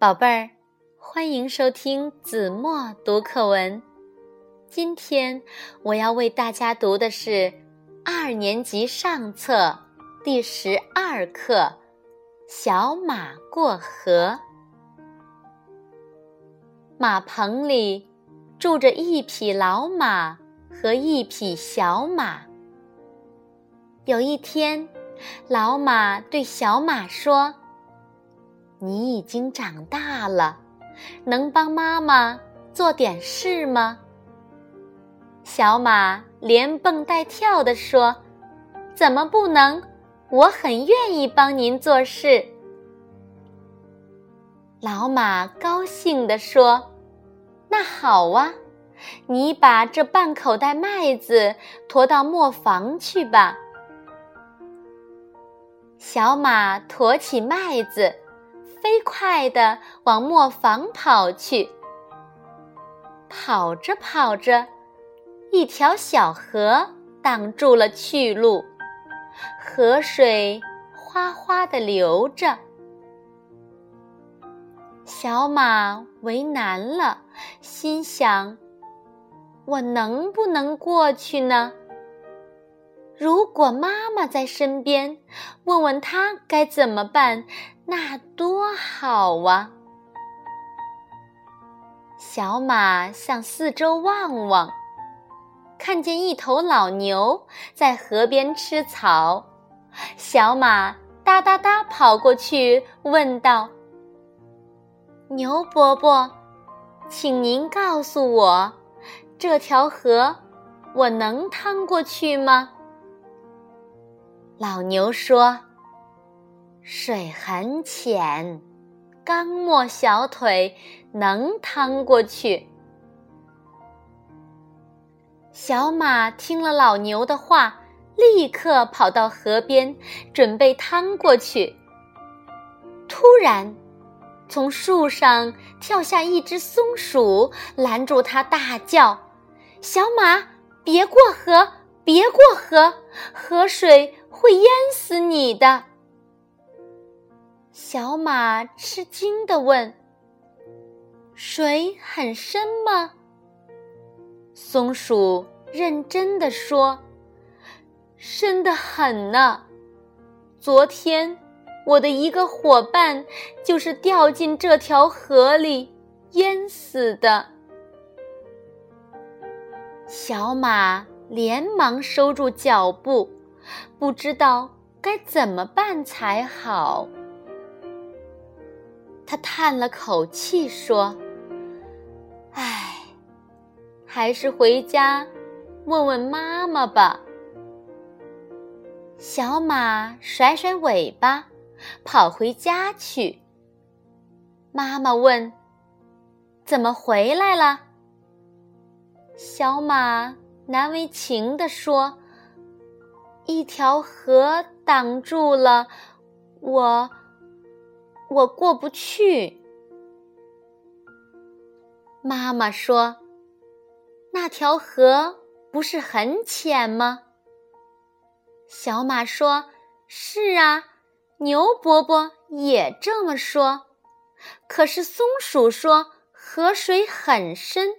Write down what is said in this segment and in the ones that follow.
宝贝儿，欢迎收听子墨读课文。今天我要为大家读的是二年级上册第十二课《小马过河》。马棚里住着一匹老马和一匹小马。有一天，老马对小马说。你已经长大了，能帮妈妈做点事吗？小马连蹦带跳地说：“怎么不能？我很愿意帮您做事。”老马高兴地说：“那好啊，你把这半口袋麦子驮到磨坊去吧。”小马驮起麦子。飞快地往磨坊跑去。跑着跑着，一条小河挡住了去路，河水哗哗地流着。小马为难了，心想：我能不能过去呢？如果妈妈在身边，问问她该怎么办。那多好啊！小马向四周望望，看见一头老牛在河边吃草。小马哒哒哒跑过去，问道：“牛伯伯，请您告诉我，这条河我能趟过去吗？”老牛说。水很浅，刚没小腿，能趟过去。小马听了老牛的话，立刻跑到河边，准备趟过去。突然，从树上跳下一只松鼠，拦住他，大叫：“小马，别过河，别过河，河水会淹死你的！”小马吃惊地问：“水很深吗？”松鼠认真地说：“深得很呢。昨天，我的一个伙伴就是掉进这条河里淹死的。”小马连忙收住脚步，不知道该怎么办才好。他叹了口气说：“唉，还是回家问问妈妈吧。”小马甩甩尾巴，跑回家去。妈妈问：“怎么回来了？”小马难为情地说：“一条河挡住了我。”我过不去。妈妈说：“那条河不是很浅吗？”小马说：“是啊，牛伯伯也这么说。可是松鼠说河水很深，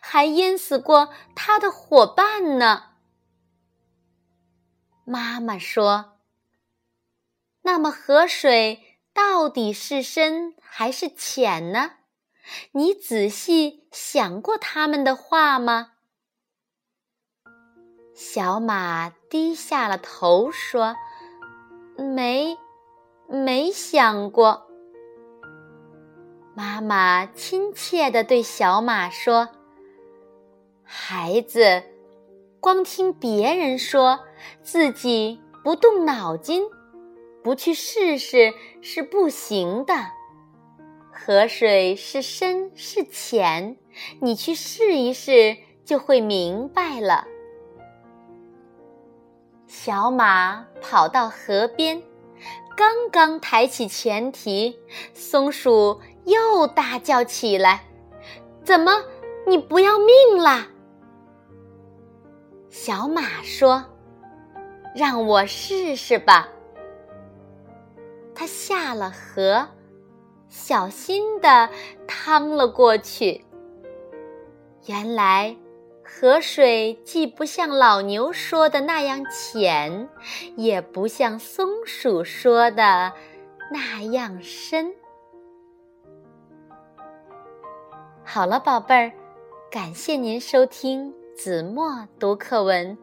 还淹死过它的伙伴呢。”妈妈说：“那么河水？”到底是深还是浅呢？你仔细想过他们的话吗？小马低下了头说：“没，没想过。”妈妈亲切地对小马说：“孩子，光听别人说，自己不动脑筋。”不去试试是不行的。河水是深是浅，你去试一试就会明白了。小马跑到河边，刚刚抬起前蹄，松鼠又大叫起来：“怎么，你不要命啦？”小马说：“让我试试吧。”他下了河，小心地趟了过去。原来，河水既不像老牛说的那样浅，也不像松鼠说的那样深。好了，宝贝儿，感谢您收听子墨读课文，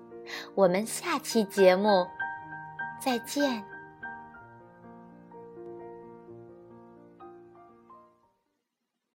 我们下期节目再见。